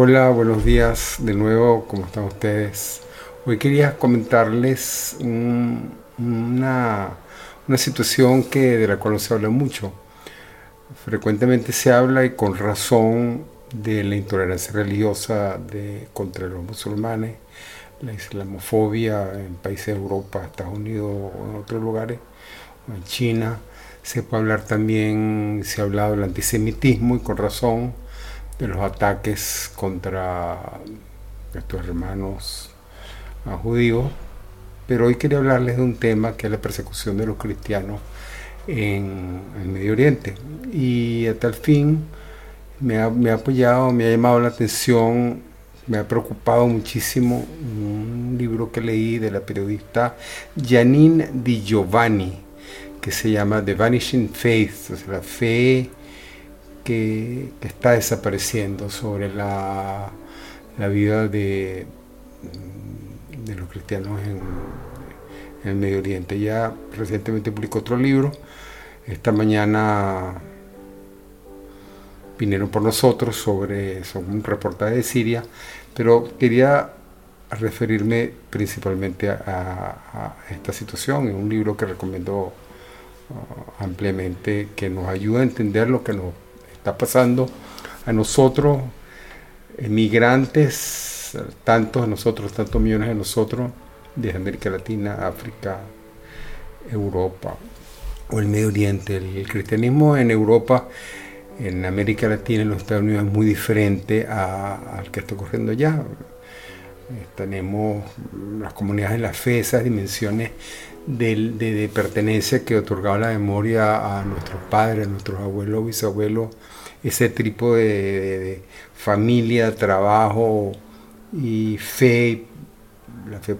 Hola, buenos días de nuevo, ¿cómo están ustedes? Hoy quería comentarles una, una situación que, de la cual no se habla mucho. Frecuentemente se habla y con razón de la intolerancia religiosa contra los musulmanes, la islamofobia en países de Europa, Estados Unidos o en otros lugares, o en China. Se puede hablar también, se ha hablado del antisemitismo y con razón de los ataques contra nuestros hermanos judíos, pero hoy quería hablarles de un tema que es la persecución de los cristianos en el Medio Oriente. Y a tal fin me ha, me ha apoyado, me ha llamado la atención, me ha preocupado muchísimo un libro que leí de la periodista Janine Di Giovanni, que se llama The Vanishing Faith, o sea, la fe que, está desapareciendo sobre la, la vida de, de, los cristianos en, el Medio Oriente. Ya recientemente publicó otro libro. Esta mañana vinieron por nosotros sobre, un reportaje de Siria, pero quería referirme principalmente a, esta situación, en un libro que recomiendo uh, ampliamente, que nos ayuda a entender lo que nos está pasando a nosotros, emigrantes, tantos de nosotros, tantos millones de nosotros, de América Latina, África, Europa o el Medio Oriente. El, cristianismo en Europa, en América Latina, en los Estados Unidos es muy diferente al que está ocurriendo allá. Eh, tenemos las comunidades de la fe, esas dimensiones de, pertenencia que otorgaba la memoria a nuestros padres, a nuestros abuelos, bisabuelos, ese tipo de, familia, trabajo y fe, la fe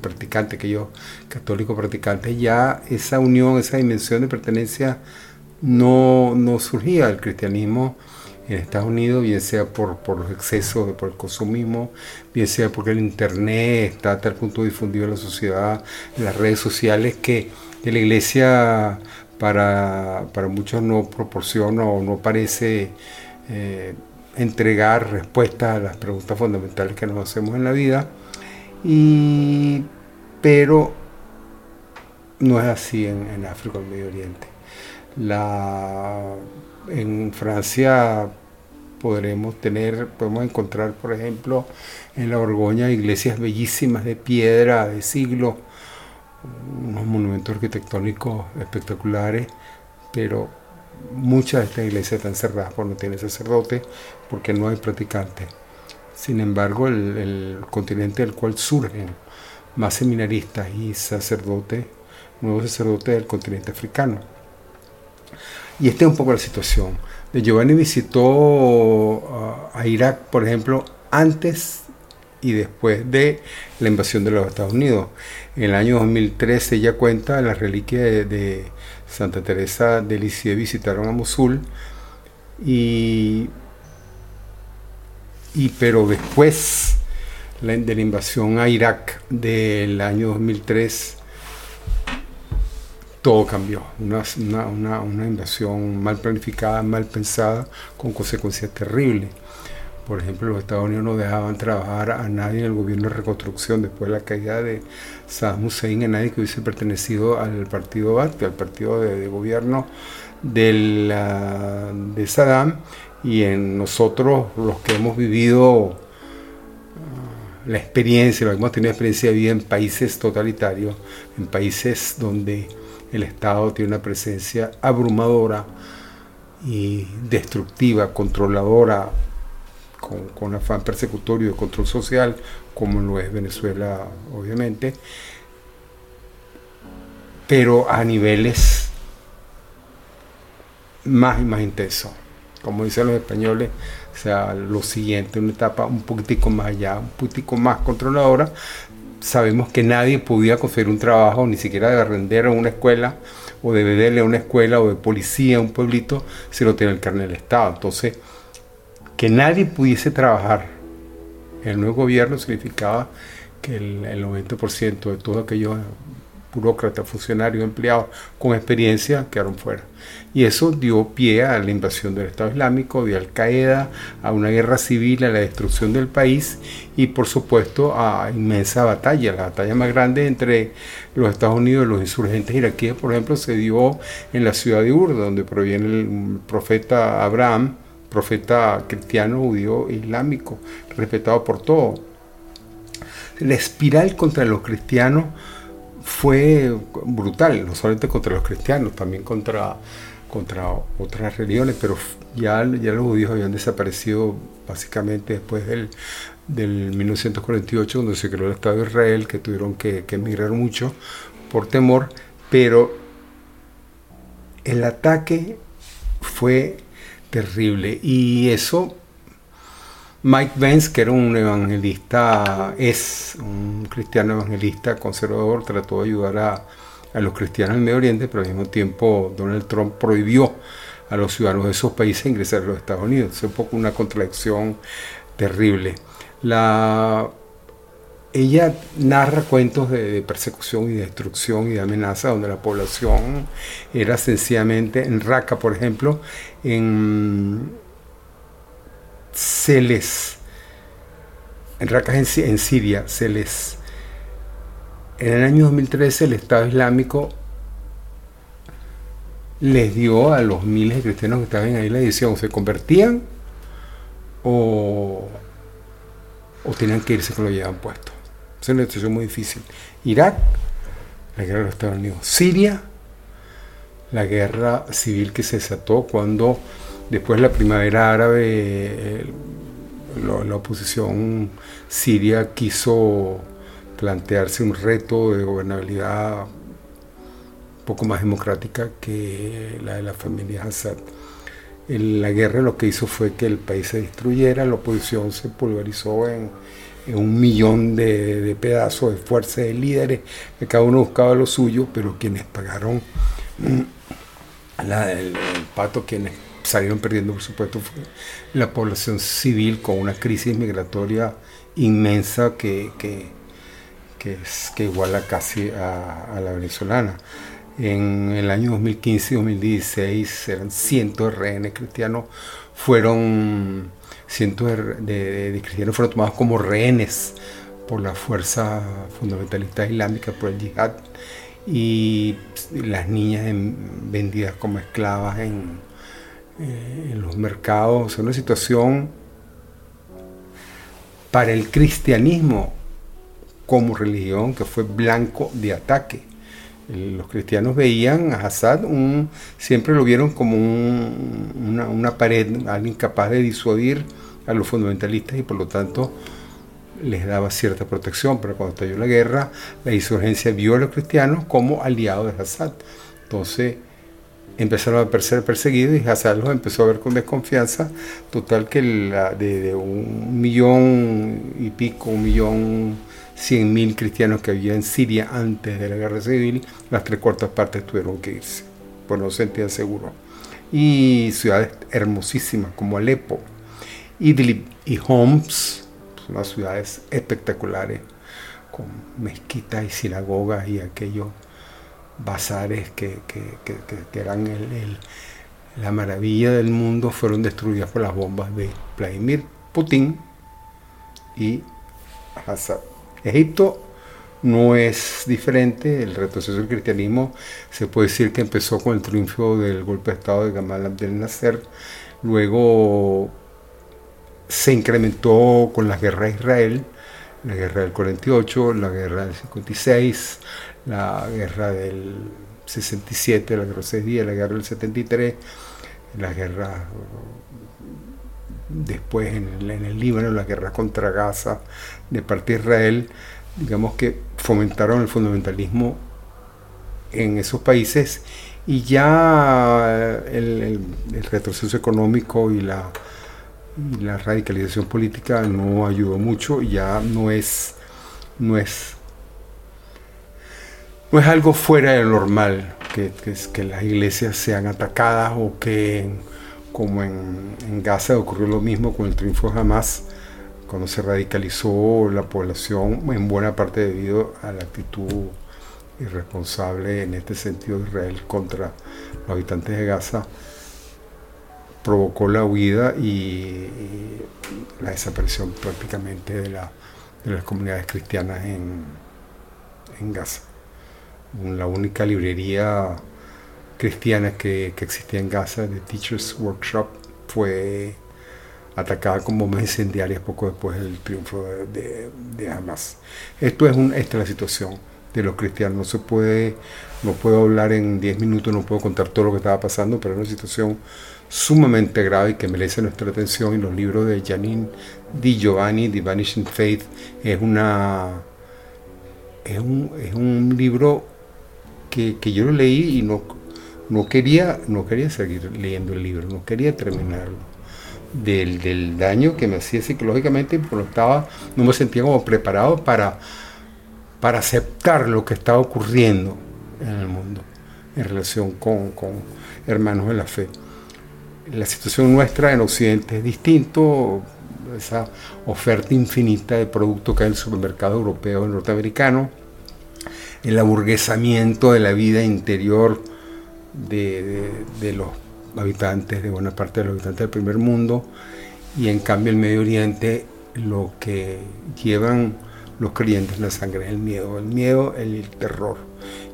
practicante, que yo, católico practicante, ya esa unión, esa dimensión de pertenencia no, no surgía. El cristianismo en Estados Unidos, bien sea por, los excesos, por el consumismo, bien sea porque el Internet está a tal punto difundido en la sociedad, en las redes sociales, que, la iglesia para, muchos no proporciona o no parece eh, entregar respuestas a las preguntas fundamentales que nos hacemos en la vida, y, pero no es así en, en África en Medio Oriente. La, en Francia podremos tener, podemos encontrar, por ejemplo, en la Borgoña iglesias bellísimas de piedra de siglo, unos monumentos arquitectónicos espectaculares, pero muchas de estas iglesias están cerradas por no tener sacerdotes, porque no hay practicantes. Sin embargo, el, el continente del cual surgen más seminaristas y sacerdotes, nuevos sacerdotes del continente africano. Y esta es un poco la situación. Giovanni visitó a Irak, por ejemplo, antes y después de la invasión de los Estados Unidos. En el año 2013 ella cuenta las reliquias de, Santa Teresa de Lisieux visitaron a Mosul y, y pero después de la invasión a Irak del año 2003 todo cambió. Una, invasión mal planificada, mal pensada, con consecuencias terribles. Por ejemplo, los Estados Unidos no dejaban trabajar a nadie en el gobierno de reconstrucción después de la caída de Saddam Hussein, a nadie que hubiese pertenecido al partido Ba'ath, al partido de, gobierno de, Saddam, y en nosotros, los que hemos vivido ah, la experiencia, hemos tenido experiencia de vida en países totalitarios, en países donde el Estado tiene una presencia abrumadora y destructiva, controladora, con, afán persecutorio de control social, como lo es Venezuela, obviamente, pero a niveles más y más intensos. Como dicen los españoles, o sea, lo siguiente, una etapa un poquitico más allá, un poquitico más controladora, sabemos que nadie podía conseguir un trabajo, ni siquiera de render a una escuela, o de venderle a una escuela, o de policía a un pueblito, si no tiene el carnet del Estado. Entonces, que nadie pudiese trabajar en el nuevo gobierno significaba que el, 90% de todos aquellos burócratas, funcionarios, empleados con experiencia quedaron fuera. Y eso dio pie a la invasión del Estado Islámico, de Al Qaeda, a una guerra civil, a la destrucción del país y por supuesto a inmensa batalla. La batalla más grande entre los Estados Unidos y los insurgentes iraquíes, por ejemplo, se dio en la ciudad de Ur, donde proviene el profeta Abraham, profeta cristiano, judío, islámico, respetado por todos. La espiral contra los cristianos fue brutal, no solamente contra los cristianos, también contra, contra otras religiones, pero ya, ya los judíos habían desaparecido básicamente después del, del 1948, donde se creó el Estado de Israel, que tuvieron que, que emigrar mucho por temor, pero el ataque fue terrible. Y eso Mike Vance, que era un evangelista, es un cristiano evangelista conservador, trató de ayudar a, los cristianos en Medio Oriente, pero al mismo tiempo Donald Trump prohibió a los ciudadanos de esos países ingresar a los Estados Unidos. Es un poco una contradicción terrible. La, ella narra cuentos de, persecución y destrucción y de amenaza donde la población era sencillamente, en Raqqa por ejemplo, en se les, en Raqqa en, Siria, se les, en el año 2013 el Estado Islámico les dio a los miles de cristianos que estaban ahí la decisión, se convertían o, o tenían que irse con lo que llevaban puesto. Es una situación muy difícil. Irak, la guerra de los Estados Unidos. Siria, la guerra civil que se desató cuando Después la primavera árabe, la, oposición siria quiso plantearse un reto de gobernabilidad un poco más democrática que la de la familia Assad. En la guerra lo que hizo fue que el país se destruyera, la oposición se pulverizó en, un millón de, pedazos de fuerzas de líderes, que cada uno buscaba lo suyo, pero quienes pagaron el, pato, quienes salieron perdiendo, por supuesto, la población civil con una crisis migratoria inmensa que, que, que iguala casi a, la venezolana. En el año 2015 y 2016 eran cientos de rehenes cristianos, fueron cientos de, cristianos fueron tomados como rehenes por la fuerza fundamentalista islámica, por el yihad, y las niñas vendidas como esclavas en, eh, en los mercados, una situación para el cristianismo como religión que fue blanco de ataque. Los cristianos veían a Assad, siempre lo vieron como una, una, pared, alguien capaz de disuadir a los fundamentalistas y por lo tanto les daba cierta protección, pero cuando estalló la guerra, la insurgencia vio a los cristianos como aliados de Assad. Entonces, empezaron a ser perseguidos y Hazard los empezó a ver con desconfianza, total que de, un millón y pico, un millón cien mil cristianos que había en Siria antes de la guerra civil, las tres cuartas partes tuvieron que irse, pues no se sentían seguros. Y ciudades hermosísimas como Alepo, Idlib y Homs, son unas ciudades espectaculares, con mezquitas y sinagogas y aquello bazares que, eran la maravilla del mundo fueron destruidas por las bombas de Vladimir Putin y Assad. Egipto no es diferente, el retroceso del cristianismo se puede decir que empezó con el triunfo del golpe de Estado de Gamal Abdel Nasser, luego se incrementó con la guerra de Israel, la guerra del 48, la guerra del 56, la guerra del 67, la guerra la guerra del 73, la guerra después en el, en el Líbano, la guerra contra Gaza de parte de Israel, digamos que fomentaron el fundamentalismo en esos países y ya el, retroceso económico y la, la radicalización política no ayudó mucho, ya no es, no es no es algo fuera de lo normal que, que, las iglesias sean atacadas o que como en, en, Gaza ocurrió lo mismo con el triunfo de Hamas, cuando se radicalizó la población en buena parte debido a la actitud irresponsable en este sentido de Israel contra los habitantes de Gaza provocó la huida y, la desaparición prácticamente de, las comunidades cristianas en, en, Gaza. La única librería cristiana que, existía en Gaza, The Teachers Workshop, fue atacada con bombas incendiarias poco después del triunfo de, de, Hamas. Esto es esta es la situación de los cristianos. No se puede, no puedo hablar en 10 minutos, no puedo contar todo lo que estaba pasando, pero es una situación sumamente grave y que merece nuestra atención. Y los libros de Janine Di Giovanni, The Vanishing Faith, es una es un, es un libro que, que, yo lo leí y no, no, quería, no quería seguir leyendo el libro, no quería terminarlo. Del, del daño que me hacía psicológicamente, porque no, estaba, no me sentía como preparado para, para aceptar lo que estaba ocurriendo en el mundo en relación con, con hermanos de la fe. La situación nuestra en Occidente es distinto, esa oferta infinita de productos que hay en el supermercado europeo y norteamericano, el aburguesamiento de la vida interior de, los habitantes, de buena parte de los habitantes del primer mundo, y en cambio el Medio Oriente lo que llevan los creyentes la sangre es el miedo, el miedo, el terror.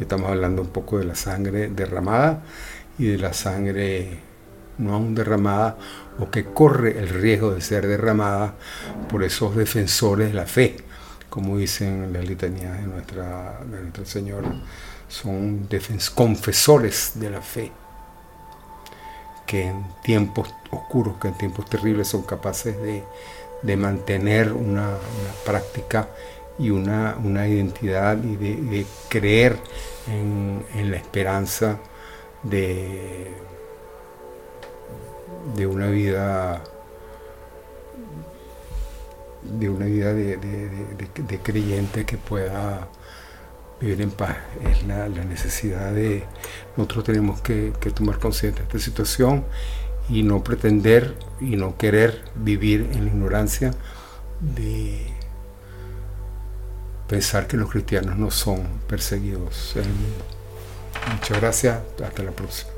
Y estamos hablando un poco de la sangre derramada y de la sangre no aún derramada o que corre el riesgo de ser derramada por esos defensores de la fe, como dicen las litanías de nuestra, de nuestra Señora, son confesores de la fe, que en tiempos oscuros, que en tiempos terribles son capaces de, mantener una, práctica y una, identidad y de, creer en la esperanza de de una vida de una vida de, creyente que pueda vivir en paz. Es la, necesidad de, nosotros tenemos que, que tomar conciencia de esta situación y no pretender y no querer vivir en la ignorancia de pensar que los cristianos no son perseguidos. Muchas gracias, hasta la próxima.